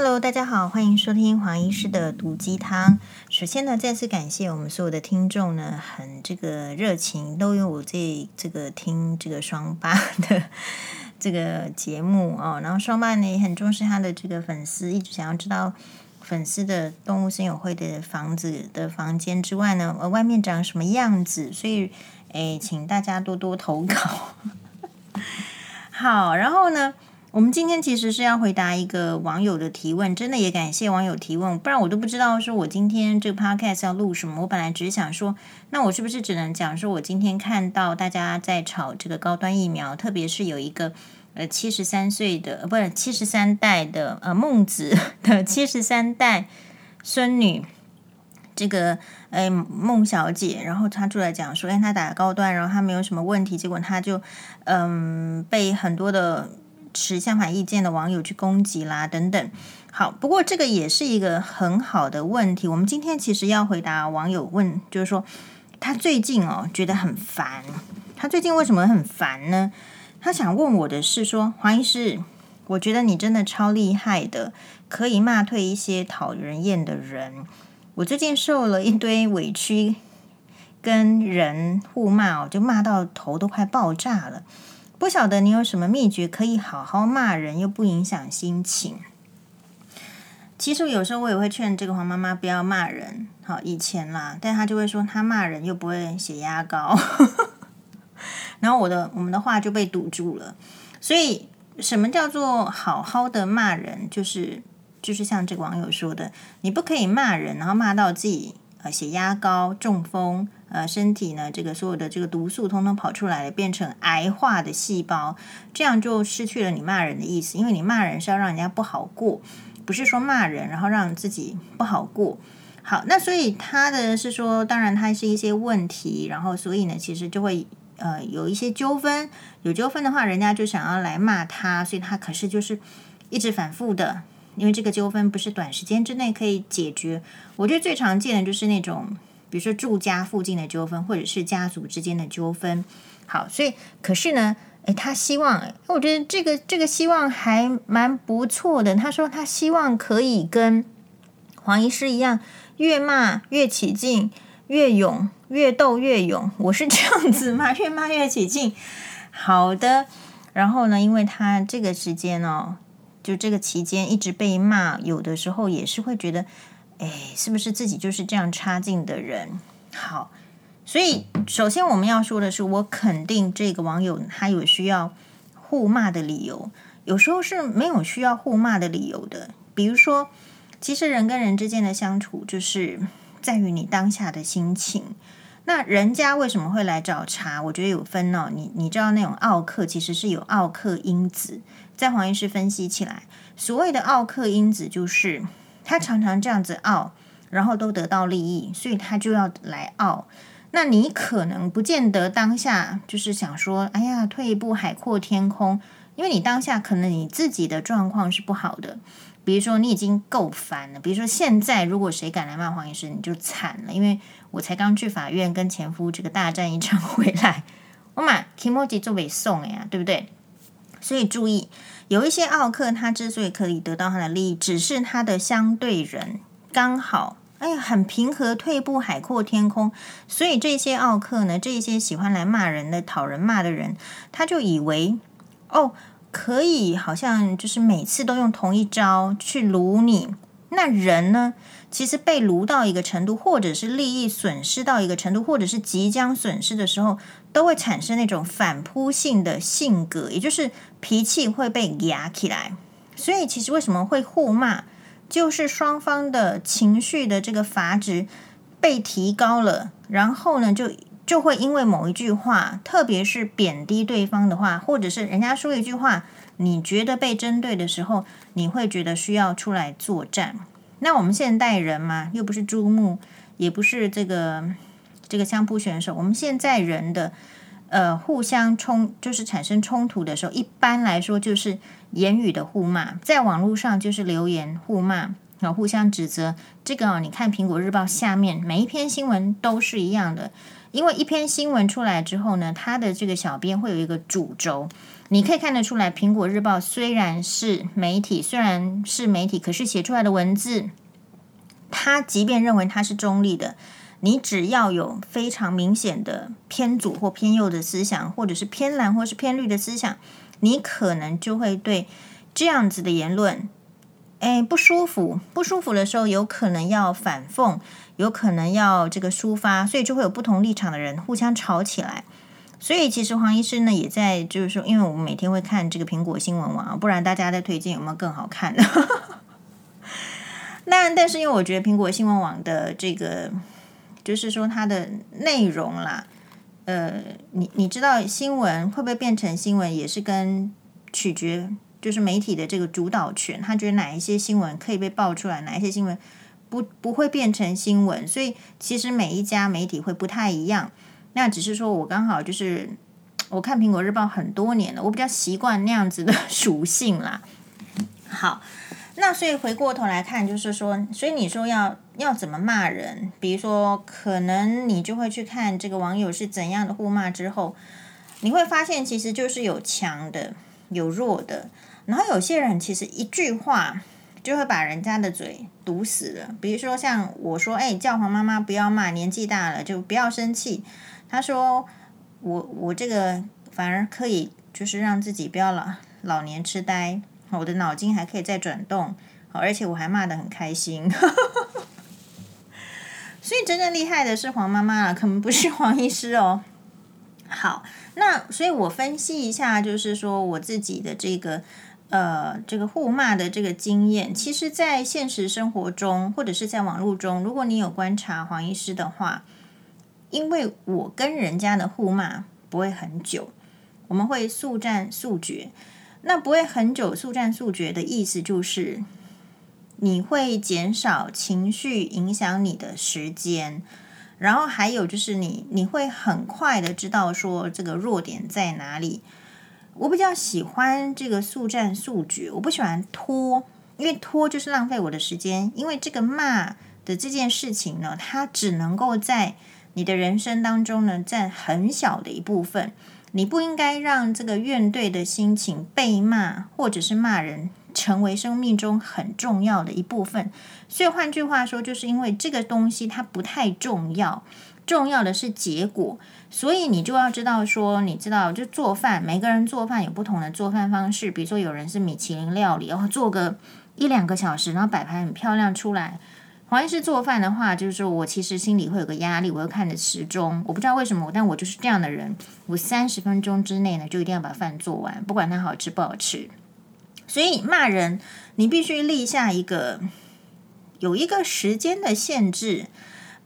Hello，大家好，欢迎收听黄医师的毒鸡汤。首先呢，再次感谢我们所有的听众呢，很这个热情，都有我这这个听这个双八 的这个节目哦。然后双八呢也很重视他的这个粉丝，一直想要知道粉丝的动物森友会的房子的房间之外呢，呃，外面长什么样子？所以，诶，请大家多多投稿。好，然后呢，我们今天其实是要回答一个网友的提问，真的也感谢网友提问，不然我都不知道说我今天这个 podcast 要录什么。我本来只是想说，那我是不是只能讲说我今天看到大家在炒这个高端疫苗，特别是有一个呃七十三岁的，呃不是七十三代的呃孟子的 七十三代孙女，这个呃孟小姐，然后她出来讲说，哎，她打高端，然后她没有什么问题，结果她就嗯被很多的。持相反意见的网友去攻击啦，等等。好，不过这个也是一个很好的问题。我们今天其实要回答网友问，就是说他最近哦觉得很烦。他最近为什么很烦呢？他想问我的是说，黄医师，我觉得你真的超厉害的，可以骂退一些讨人厌的人。我最近受了一堆委屈，跟人互骂哦，就骂到头都快爆炸了。不晓得你有什么秘诀可以好好骂人又不影响心情？其实有时候我也会劝这个黄妈妈不要骂人。好，以前啦，但她就会说她骂人又不会血压高，然后我的我们的话就被堵住了。所以什么叫做好好的骂人？就是就是像这个网友说的，你不可以骂人，然后骂到自己呃血压高、中风。呃，身体呢，这个所有的这个毒素通通跑出来了，变成癌化的细胞，这样就失去了你骂人的意思。因为你骂人是要让人家不好过，不是说骂人然后让自己不好过。好，那所以他的是说，当然他是一些问题，然后所以呢，其实就会呃有一些纠纷，有纠纷的话，人家就想要来骂他，所以他可是就是一直反复的，因为这个纠纷不是短时间之内可以解决。我觉得最常见的就是那种。比如说住家附近的纠纷，或者是家族之间的纠纷，好，所以可是呢，诶，他希望，我觉得这个这个希望还蛮不错的。他说他希望可以跟黄医师一样，越骂越起劲，越勇越斗越勇。我是这样子吗？越骂越起劲。好的，然后呢，因为他这个时间哦，就这个期间一直被骂，有的时候也是会觉得。哎，是不是自己就是这样差劲的人？好，所以首先我们要说的是，我肯定这个网友他有需要互骂的理由，有时候是没有需要互骂的理由的。比如说，其实人跟人之间的相处，就是在于你当下的心情。那人家为什么会来找茬？我觉得有分哦。你你知道那种奥客，其实是有奥客因子。在黄医师分析起来，所谓的奥客因子就是。他常常这样子傲，然后都得到利益，所以他就要来傲。那你可能不见得当下就是想说，哎呀，退一步海阔天空，因为你当下可能你自己的状况是不好的。比如说你已经够烦了，比如说现在如果谁敢来骂黄医师，你就惨了。因为我才刚去法院跟前夫这个大战一场 回来，我买 kimoji 就被送呀，对不对？所以注意。有一些奥克，他之所以可以得到他的利益，只是他的相对人刚好，哎呀，很平和，退步，海阔天空。所以这些奥克呢，这些喜欢来骂人的、讨人骂的人，他就以为，哦，可以，好像就是每次都用同一招去卢你。那人呢，其实被卢到一个程度，或者是利益损失到一个程度，或者是即将损失的时候，都会产生那种反扑性的性格，也就是脾气会被压起来。所以，其实为什么会互骂，就是双方的情绪的这个阀值被提高了，然后呢，就就会因为某一句话，特别是贬低对方的话，或者是人家说一句话，你觉得被针对的时候，你会觉得需要出来作战。那我们现代人嘛，又不是猪木，也不是这个。这个相扑选手，我们现在人的呃互相冲，就是产生冲突的时候，一般来说就是言语的互骂，在网络上就是留言互骂，然后互相指责。这个哦，你看《苹果日报》下面每一篇新闻都是一样的，因为一篇新闻出来之后呢，它的这个小编会有一个主轴，你可以看得出来，《苹果日报》虽然是媒体，虽然是媒体，可是写出来的文字，他即便认为他是中立的，你只要有非常明显的偏左或偏右的思想，或者是偏蓝或是偏绿的思想，你可能就会对这样子的言论，哎，不舒服。不舒服的时候，有可能要反讽，有可能要这个抒发，所以就会有不同立场的人互相吵起来。所以其实黄医师呢也在，就是说，因为我们每天会看这个苹果新闻网，不然大家在推荐有没有更好看的？那但是因为我觉得苹果新闻网的这个，就是说它的内容啦，呃，你你知道新闻会不会变成新闻，也是跟取决就是媒体的这个主导权，他觉得哪一些新闻可以被爆出来，哪一些新闻不不会变成新闻，所以其实每一家媒体会不太一样。那只是说，我刚好就是我看苹果日报很多年了，我比较习惯那样子的 属性啦。好，那所以回过头来看，就是说，所以你说要要怎么骂人？比如说，可能你就会去看这个网友是怎样的互骂之后，你会发现其实就是有强的，有弱的，然后有些人其实一句话就会把人家的嘴堵死了。比如说像我说，哎，教皇妈妈不要骂，年纪大了就不要生气。他说：“我我这个反而可以，就是让自己不要老老年痴呆，我的脑筋还可以再转动，好而且我还骂得很开心。所以真正厉害的是黄妈妈了，可能不是黄医师哦。好，那所以我分析一下，就是说我自己的这个呃这个互骂的这个经验，其实，在现实生活中或者是在网络中，如果你有观察黄医师的话。”因为我跟人家的互骂不会很久，我们会速战速决。那不会很久速战速决的意思就是，你会减少情绪影响你的时间，然后还有就是你你会很快的知道说这个弱点在哪里。我比较喜欢这个速战速决，我不喜欢拖，因为拖就是浪费我的时间。因为这个骂的这件事情呢，它只能够在你的人生当中呢，占很小的一部分。你不应该让这个怨怼的心情、被骂或者是骂人，成为生命中很重要的一部分。所以换句话说，就是因为这个东西它不太重要，重要的是结果。所以你就要知道说，你知道就做饭，每个人做饭有不同的做饭方式。比如说有人是米其林料理，然后做个一两个小时，然后摆盘很漂亮出来。黄医师做饭的话，就是说我其实心里会有个压力，我会看着时钟，我不知道为什么，但我就是这样的人。我三十分钟之内呢，就一定要把饭做完，不管它好吃不好吃。所以骂人，你必须立下一个有一个时间的限制，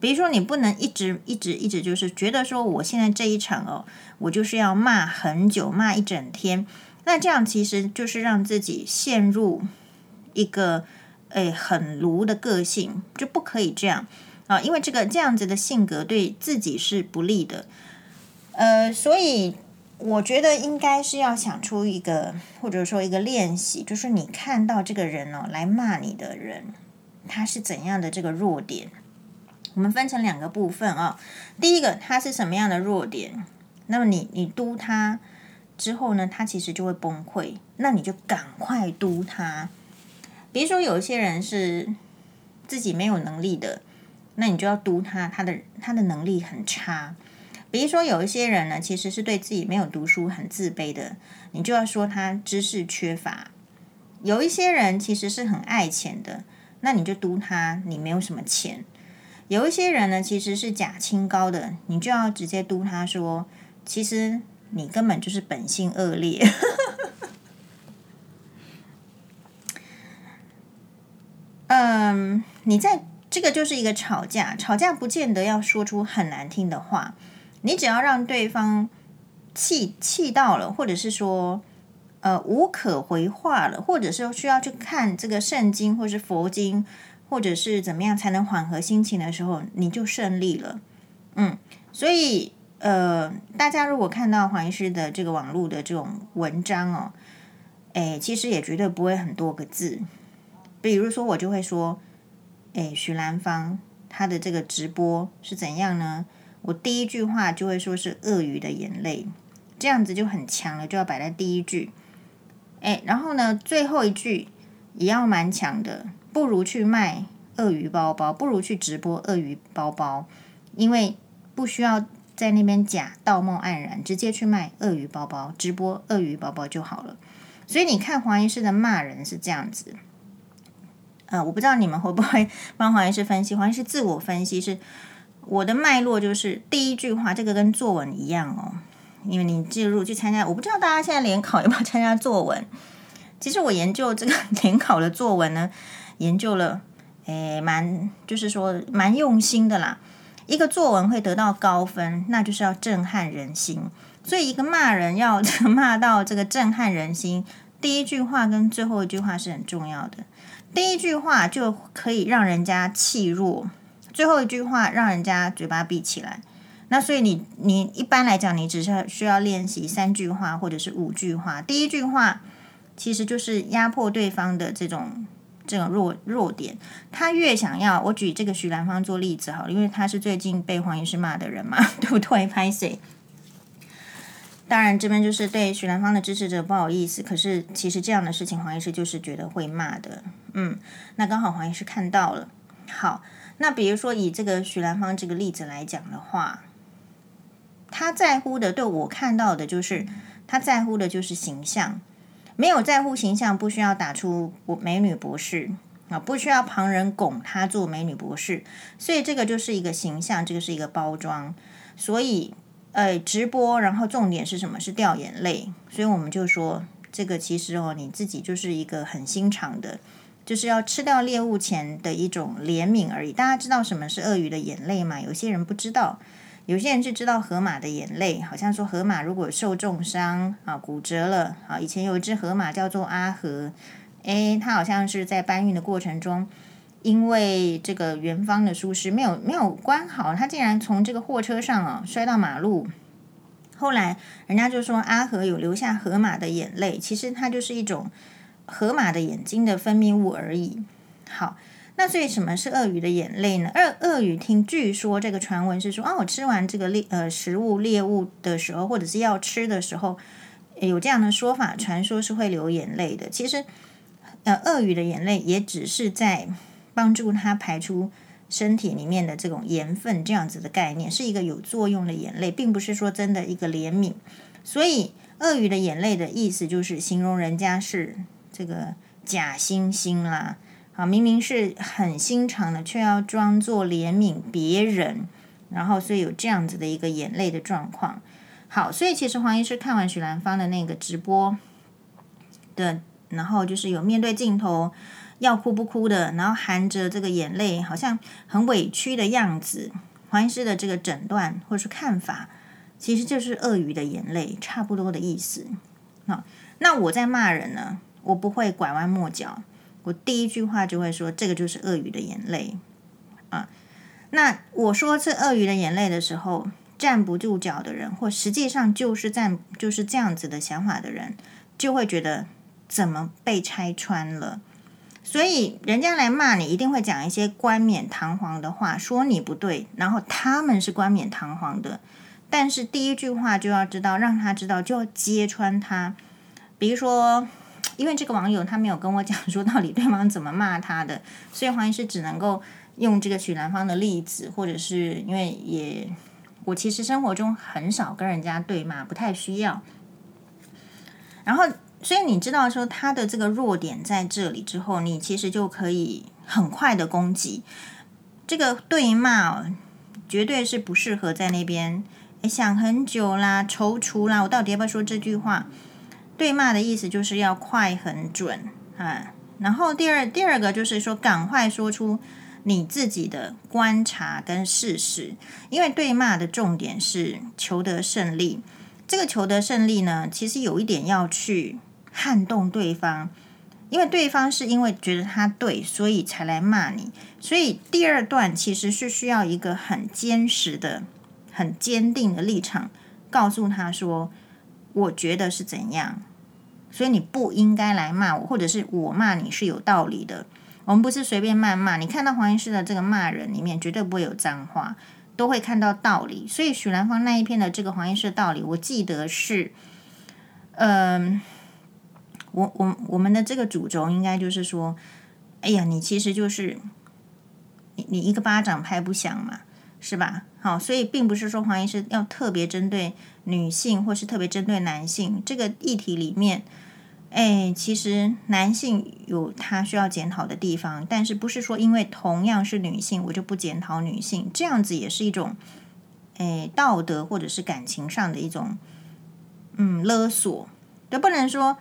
比如说你不能一直一直一直就是觉得说我现在这一场哦，我就是要骂很久，骂一整天。那这样其实就是让自己陷入一个。哎，很卢的个性就不可以这样啊，因为这个这样子的性格对自己是不利的。呃，所以我觉得应该是要想出一个，或者说一个练习，就是你看到这个人哦，来骂你的人，他是怎样的这个弱点？我们分成两个部分啊。第一个，他是什么样的弱点？那么你你督他之后呢，他其实就会崩溃，那你就赶快督他。比如说，有一些人是自己没有能力的，那你就要督他，他的他的能力很差。比如说，有一些人呢，其实是对自己没有读书很自卑的，你就要说他知识缺乏。有一些人其实是很爱钱的，那你就督他，你没有什么钱。有一些人呢，其实是假清高的，你就要直接督他说，其实你根本就是本性恶劣。嗯，你在这个就是一个吵架，吵架不见得要说出很难听的话，你只要让对方气气到了，或者是说呃无可回话了，或者是需要去看这个圣经，或是佛经，或者是怎么样才能缓和心情的时候，你就胜利了。嗯，所以呃，大家如果看到黄医师的这个网络的这种文章哦，诶，其实也绝对不会很多个字。比如说，我就会说，诶，徐兰芳她的这个直播是怎样呢？我第一句话就会说是鳄鱼的眼泪，这样子就很强了，就要摆在第一句。哎，然后呢，最后一句也要蛮强的，不如去卖鳄鱼包包，不如去直播鳄鱼包包，因为不需要在那边假道貌岸然，直接去卖鳄鱼包包，直播鳄鱼包包就好了。所以你看黄医师的骂人是这样子。呃，我不知道你们会不会帮黄医师分析，黄医师自我分析是我的脉络，就是第一句话，这个跟作文一样哦。因为你进入去参加，我不知道大家现在联考有没有参加作文。其实我研究这个 联考的作文呢，研究了，诶，蛮就是说蛮用心的啦。一个作文会得到高分，那就是要震撼人心。所以一个骂人要 骂到这个震撼人心，第一句话跟最后一句话是很重要的。第一句话就可以让人家气弱，最后一句话让人家嘴巴闭起来。那所以你你一般来讲，你只是需要练习三句话或者是五句话。第一句话其实就是压迫对方的这种这种弱弱点。他越想要，我举这个许兰芳做例子好了，因为他是最近被黄医师骂的人嘛，对不对？拍谁。当然，这边就是对许兰芳的支持者不好意思。可是，其实这样的事情，黄医师就是觉得会骂的。嗯，那刚好黄医师看到了。好，那比如说以这个许兰芳这个例子来讲的话，他在乎的，对我看到的就是他在乎的就是形象。没有在乎形象，不需要打出美女博士啊，不需要旁人拱他做美女博士。所以这个就是一个形象，这个是一个包装。所以。呃，直播，然后重点是什么？是掉眼泪，所以我们就说，这个其实哦，你自己就是一个很心肠的，就是要吃掉猎物前的一种怜悯而已。大家知道什么是鳄鱼的眼泪吗？有些人不知道，有些人就知道河马的眼泪，好像说河马如果受重伤啊，骨折了啊，以前有一只河马叫做阿和，诶，它好像是在搬运的过程中。因为这个园方的疏失没有没有关好，他竟然从这个货车上啊摔到马路。后来人家就说阿和有留下河马的眼泪，其实它就是一种河马的眼睛的分泌物而已。好，那所以什么是鳄鱼的眼泪呢？鳄鳄鱼听据说这个传闻是说，啊，我吃完这个猎呃食物猎物的时候，或者是要吃的时候，有这样的说法，传说是会流眼泪的。其实呃鳄鱼的眼泪也只是在。帮助它排出身体里面的这种盐分，这样子的概念是一个有作用的眼泪，并不是说真的一个怜悯。所以，鳄鱼的眼泪的意思就是形容人家是这个假惺惺啦，好，明明是很心肠的，却要装作怜悯别人，然后所以有这样子的一个眼泪的状况。好，所以其实黄医师看完许兰芳的那个直播的，然后就是有面对镜头。要哭不哭的，然后含着这个眼泪，好像很委屈的样子。黄医师的这个诊断或是看法，其实就是鳄鱼的眼泪，差不多的意思。好，那我在骂人呢，我不会拐弯抹角，我第一句话就会说这个就是鳄鱼的眼泪啊。那我说这鳄鱼的眼泪的时候，站不住脚的人，或实际上就是站就是这样子的想法的人，就会觉得怎么被拆穿了。所以人家来骂你，一定会讲一些冠冕堂皇的话，说你不对，然后他们是冠冕堂皇的，但是第一句话就要知道，让他知道就要揭穿他。比如说，因为这个网友他没有跟我讲说到底对方怎么骂他的，所以黄医师只能够用这个许兰芳的例子，或者是因为也我其实生活中很少跟人家对骂，不太需要，然后。所以你知道说他的这个弱点在这里之后，你其实就可以很快的攻击。这个对骂，绝对是不适合在那边诶想很久啦、踌躇啦，我到底要不要说这句话？对骂的意思就是要快很准啊。然后第二第二个就是说，赶快说出你自己的观察跟事实，因为对骂的重点是求得胜利。这个求得胜利呢，其实有一点要去。撼动对方，因为对方是因为觉得他对，所以才来骂你。所以第二段其实是需要一个很坚实的、很坚定的立场，告诉他说：“我觉得是怎样，所以你不应该来骂我，或者是我骂你是有道理的。我们不是随便谩骂。你看到黄医师的这个骂人里面，绝对不会有脏话，都会看到道理。所以许兰芳那一篇的这个黄医师的道理，我记得是，嗯、我我我们的这个主轴应该就是说，哎呀，你其实就是你你一个巴掌拍不响嘛，是吧？好，所以并不是说黄医师要特别针对女性，或是特别针对男性这个议题里面。哎，其实男性有他需要检讨的地方，但是不是说因为同样是女性，我就不检讨女性？这样子也是一种，哎，道德或者是感情上的一种，嗯，勒索。就不能说，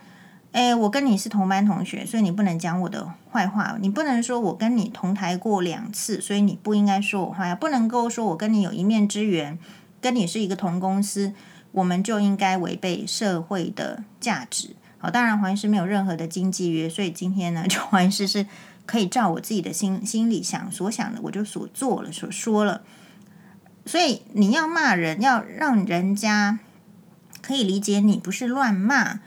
哎，我跟你是同班同学，所以你不能讲我的坏话。你不能说我跟你同台过两次，所以你不应该说我坏话。不能够说我跟你有一面之缘，跟你是一个同公司，我们就应该违背社会的价值。好，当然黄医师没有任何的经纪约，所以今天呢，就黄医师是可以照我自己的心心里想所想的，我就所做了，所说了。所以你要骂人，要让人家可以理解你不是乱骂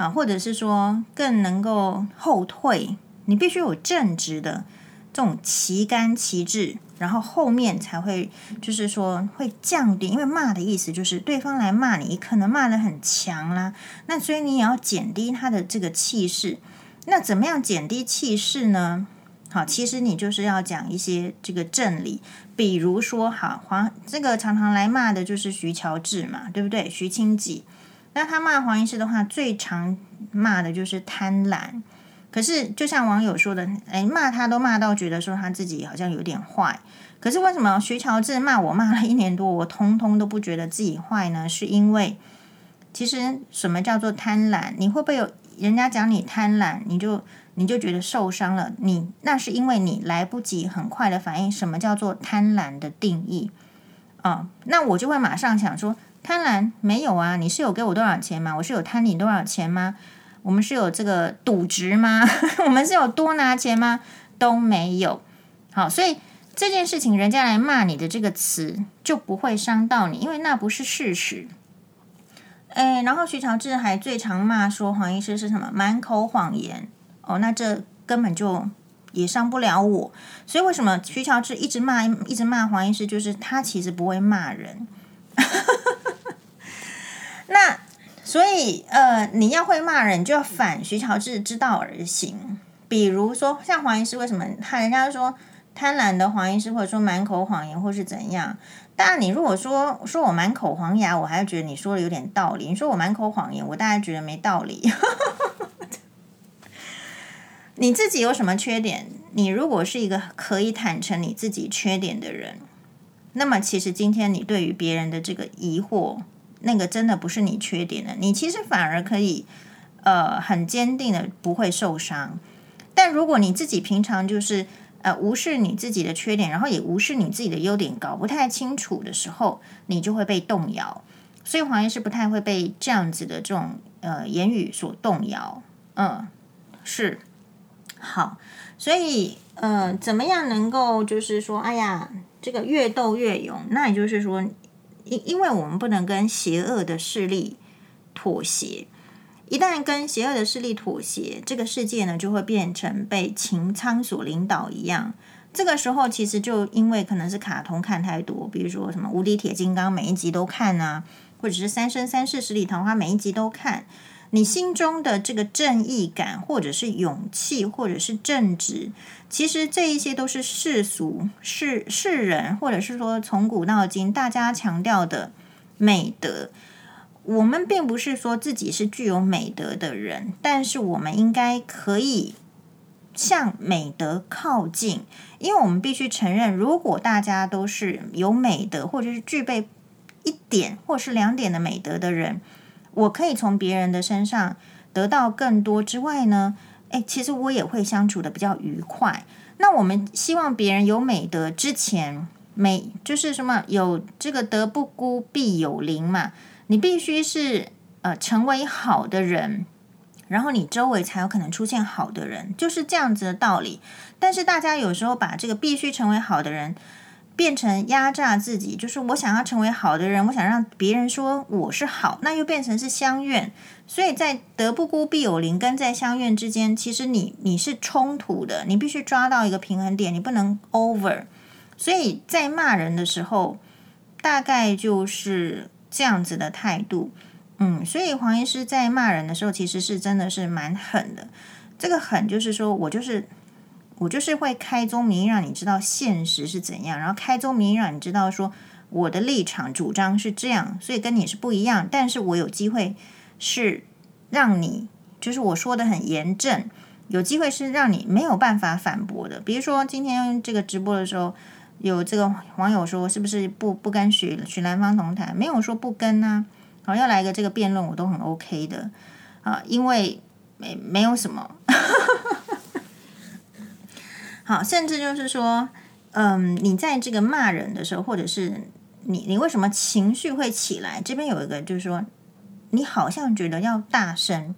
啊，或者是说更能够后退，你必须有正直的这种旗杆旗帜。然后后面才会，就是说会降低，因为骂的意思就是对方来骂你，可能骂得很强啦，那所以你也要减低他的这个气势。那怎么样减低气势呢？好，其实你就是要讲一些这个正理，比如说，好黄这个常常来骂的就是徐乔治嘛，对不对？徐清吉，那他骂黄医师的话，最常骂的就是贪婪。可是，就像网友说的，哎，骂他都骂到觉得说他自己好像有点坏。可是为什么徐乔治骂我骂了一年多，我通通都不觉得自己坏呢？是因为其实什么叫做贪婪？你会不会有人家讲你贪婪，你就你就觉得受伤了？你那是因为你来不及很快的反应什么叫做贪婪的定义啊、那我就会马上想说，贪婪没有啊？你是有给我多少钱吗？我是有贪你多少钱吗？我们是有这个赌值吗？我们是有多拿钱吗？都没有。好，所以这件事情，人家来骂你的这个词就不会伤到你，因为那不是事实。哎，然后徐乔治还最常骂说黄医师是什么满口谎言哦，那这根本就也伤不了我。所以为什么徐乔治一直骂一直骂黄医师？就是他其实不会骂人。那。所以，呃，你要会骂人，就要反徐乔治之道而行。比如说，像黄医师，为什么他人家说贪婪的黄医师，或者说满口谎言，或是怎样？当然，你如果说说我满口黄牙，我还是觉得你说的有点道理。你说我满口谎言，我大概觉得没道理。你自己有什么缺点？你如果是一个可以坦诚你自己缺点的人，那么其实今天你对于别人的这个疑惑。那个真的不是你缺点的，你其实反而可以，呃，很坚定的不会受伤。但如果你自己平常就是呃无视你自己的缺点，然后也无视你自己的优点，搞不太清楚的时候，你就会被动摇。所以黄医师不太会被这样子的这种呃言语所动摇。嗯，是好，所以呃，怎么样能够就是说，哎呀，这个越斗越勇？那也就是说。因因为我们不能跟邪恶的势力妥协，一旦跟邪恶的势力妥协，这个世界呢就会变成被擎苍所领导一样。这个时候其实就因为可能是卡通看太多，比如说什么无敌铁金刚每一集都看啊，或者是三生三世十里桃花每一集都看。你心中的这个正义感，或者是勇气，或者是正直，其实这一些都是世俗、世世人，或者是说从古到今大家强调的美德。我们并不是说自己是具有美德的人，但是我们应该可以向美德靠近，因为我们必须承认，如果大家都是有美德，或者是具备一点或是两点的美德的人。我可以从别人的身上得到更多之外呢，诶，其实我也会相处得比较愉快。那我们希望别人有美德之前，美就是什么？有这个德不孤，必有邻嘛。你必须是呃成为好的人，然后你周围才有可能出现好的人，就是这样子的道理。但是大家有时候把这个必须成为好的人。变成压榨自己，就是我想要成为好的人，我想让别人说我是好，那又变成是相怨。所以在德不孤必有邻跟在相怨之间，其实你你是冲突的，你必须抓到一个平衡点，你不能 over。所以在骂人的时候，大概就是这样子的态度。嗯，所以黄医师在骂人的时候，其实是真的是蛮狠的。这个狠就是说我就是我就是会开宗明义让你知道现实是怎样，然后开宗明义让你知道说我的立场主张是这样，所以跟你是不一样。但是我有机会是让你，就是我说的很严正，有机会是让你没有办法反驳的。比如说今天这个直播的时候，有这个网友说是不是不不跟许许兰芳同台？没有说不跟啊。好，要来个这个辩论，我都很 OK 的啊，因为没没有什么。好，甚至就是说，嗯，你在这个骂人的时候，或者是你你为什么情绪会起来？这边有一个就是说，你好像觉得要大声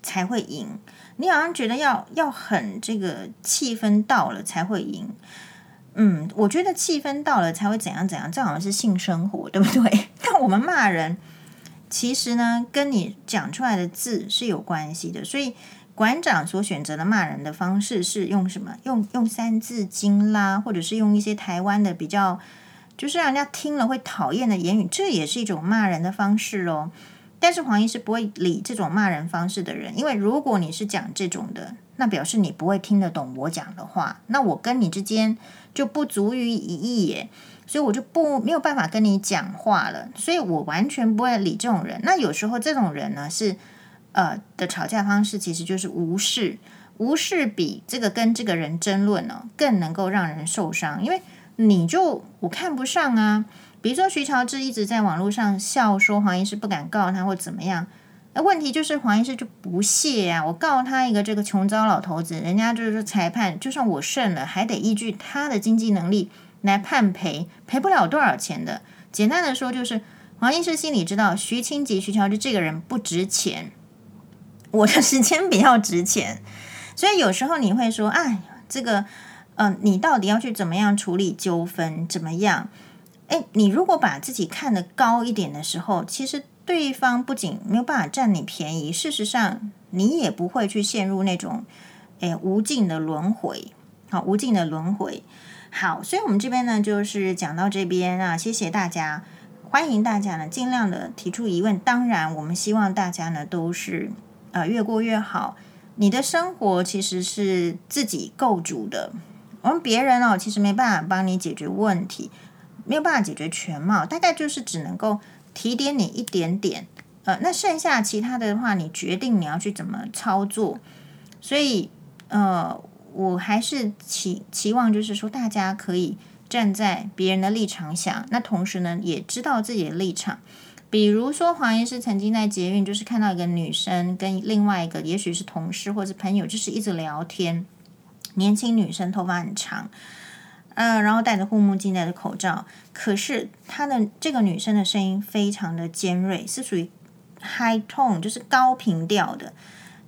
才会赢，你好像觉得要要很这个气氛到了才会赢。嗯，我觉得气氛到了才会怎样怎样，这好像是性生活，对不对？但我们骂人。其实呢，跟你讲出来的字是有关系的。所以馆长所选择的骂人的方式是用什么？用用三字经啦，或者是用一些台湾的比较，就是让人家听了会讨厌的言语，这也是一种骂人的方式哦。但是黄医师不会理这种骂人方式的人，因为如果你是讲这种的，那表示你不会听得懂我讲的话，那我跟你之间就不足于一议耶。所以我就不没有办法跟你讲话了，所以我完全不会理这种人。那有时候这种人呢，是呃的吵架方式其实就是无视，无视比这个跟这个人争论呢更能够让人受伤，因为你就我看不上啊。比如说徐乔治一直在网络上笑说黄医师不敢告他或怎么样，那问题就是黄医师就不屑啊，我告他一个这个穷糟老头子，人家就是裁判，就算我胜了，还得依据他的经济能力。来判赔，赔不了多少钱的。简单的说，就是黄医师心里知道徐清吉、徐乔治这个人不值钱，我的时间比较值钱，所以有时候你会说：“哎，这个，嗯、你到底要去怎么样处理纠纷？怎么样？”哎，你如果把自己看得高一点的时候，其实对方不仅没有办法占你便宜，事实上你也不会去陷入那种哎无尽的轮回，好，无尽的轮回。好，所以我们这边呢，就是讲到这边啊，谢谢大家，欢迎大家呢尽量的提出疑问。当然，我们希望大家呢都是呃越过越好。你的生活其实是自己构筑的，我们别人哦其实没办法帮你解决问题，没有办法解决全貌，大概就是只能够提点你一点点。呃，那剩下其他的话，你决定你要去怎么操作。所以呃。我还是期期望，就是说大家可以站在别人的立场想，那同时呢，也知道自己的立场。比如说黄医师曾经在捷运，就是看到一个女生跟另外一个，也许是同事或者是朋友，就是一直聊天。年轻女生头发很长，呃，然后戴着护目镜，戴着口罩，可是她的这个女生的声音非常的尖锐，是属于 high tone，就是高频调的。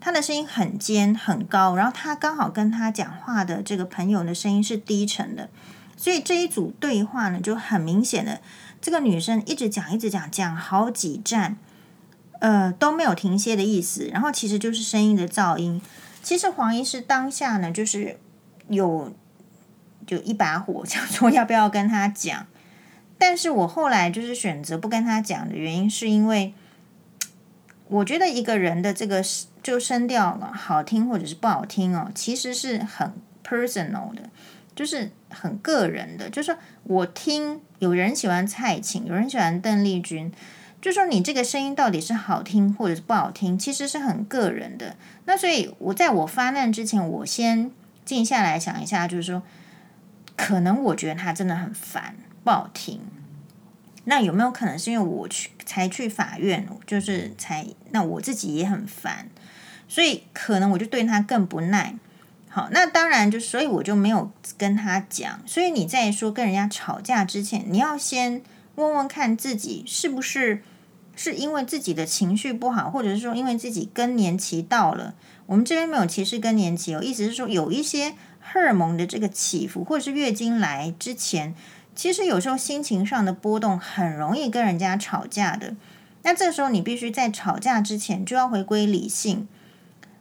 她的声音很尖很高，然后她刚好跟她讲话的这个朋友的声音是低沉的，所以这一组对话呢就很明显的，这个女生一直讲一直讲，讲好几站，呃都没有停歇的意思，然后其实就是声音的噪音。其实黄医师当下呢就是有就一把火，想说要不要跟他讲，但是我后来就是选择不跟他讲的原因是因为。我觉得一个人的这个就声调好听或者是不好听哦，其实是很 personal 的，就是很个人的。就是说我听有人喜欢蔡琴，有人喜欢邓丽君，就说你这个声音到底是好听或者是不好听，其实是很个人的。那所以我在我发难之前，我先静下来想一下，就是说，可能我觉得他真的很烦，不好听。那有没有可能是因为我去才去法院，就是才那我自己也很烦，所以可能我就对他更不耐。好，那当然就所以我就没有跟他讲。所以你在说跟人家吵架之前，你要先问问看自己是不是是因为自己的情绪不好，或者是说因为自己更年期到了。我们这边没有歧视更年期，有意思是说有一些荷尔蒙的这个起伏，或者是月经来之前。其实有时候心情上的波动很容易跟人家吵架的，那这时候你必须在吵架之前就要回归理性。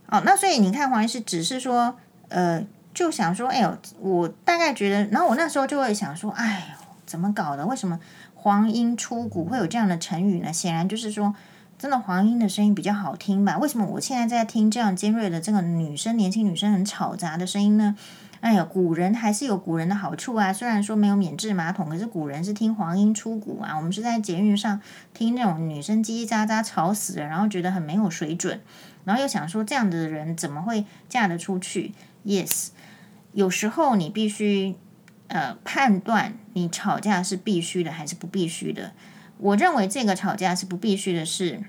哦，那所以你看黄医师只是说，呃，就想说，哎呦，我大概觉得，然后我那时候就会想说，哎呦，怎么搞的？为什么黄莺出谷会有这样的成语呢？显然就是说，真的黄莺的声音比较好听吧？为什么我现在在听这样尖锐的这个女生、年轻女生很吵杂的声音呢？哎呀，古人还是有古人的好处啊。虽然说没有免治马桶，可是古人是听黄莺出谷啊。我们是在捷运上听那种女生叽叽喳喳吵死了，然后觉得很没有水准，然后又想说这样的人怎么会嫁得出去？Yes，有时候你必须。呃，判断你吵架是必须的还是不必须的？我认为这个吵架是不必须的是，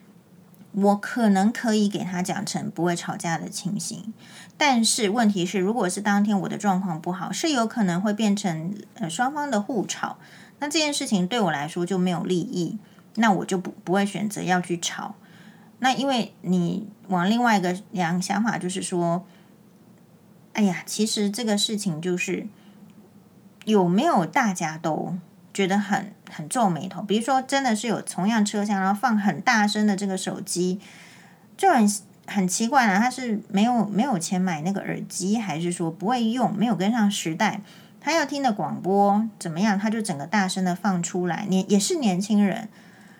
我可能可以给他讲成不会吵架的情形，但是问题是，如果是当天我的状况不好，是有可能会变成呃双方的互吵，那这件事情对我来说就没有利益，那我就不不会选择要去吵。那因为你往另外一个两想法就是说，哎呀，其实这个事情就是。有没有大家都觉得很很皱眉头？比如说，真的是有同样车厢，然后放很大声的这个手机，就很很奇怪啊。他是没有没有钱买那个耳机，还是说不会用，没有跟上时代？他要听的广播怎么样？他就整个大声的放出来。年也是年轻人，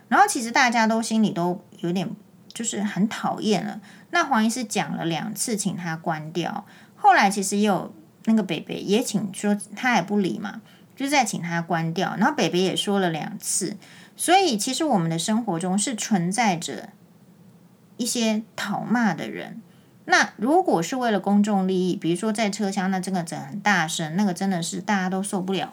然后其实大家都心里都有点就是很讨厌了。那黄医师讲了两次，请他关掉。后来其实也有。那个北北也请说，他也不理嘛，就再请他关掉。然后北北也说了两次，所以其实我们的生活中是存在着一些讨骂的人。那如果是为了公众利益，比如说在车厢，那这个整很大声，那个真的是大家都受不了。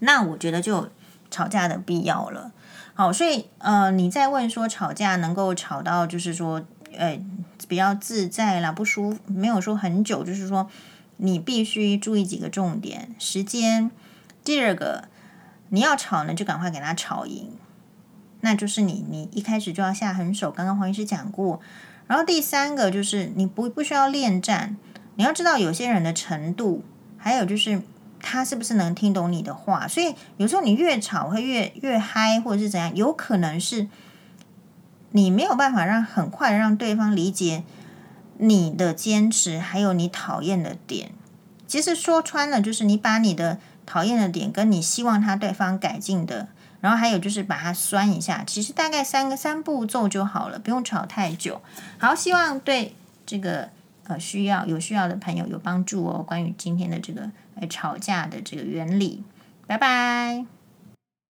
那我觉得就吵架的必要了。好，所以呃，你在问说吵架能够吵到就是说，呃，比较自在啦，不舒服，没有说很久，就是说。你必须注意几个重点：时间。第二个，你要吵呢，就赶快给他吵赢，那就是你你一开始就要下狠手。刚刚黄医师讲过。然后第三个就是你不不需要恋战，你要知道有些人的程度，还有就是他是不是能听懂你的话。所以有时候你越吵会越越嗨，或者是怎样，有可能是你没有办法让很快让对方理解。你的坚持，还有你讨厌的点，其实说穿了就是你把你的讨厌的点跟你希望他对方改进的，然后还有就是把它酸一下，其实大概三个三步骤就好了，不用吵太久。好，希望对这个呃需要有需要的朋友有帮助哦。关于今天的这个呃吵架的这个原理，拜拜。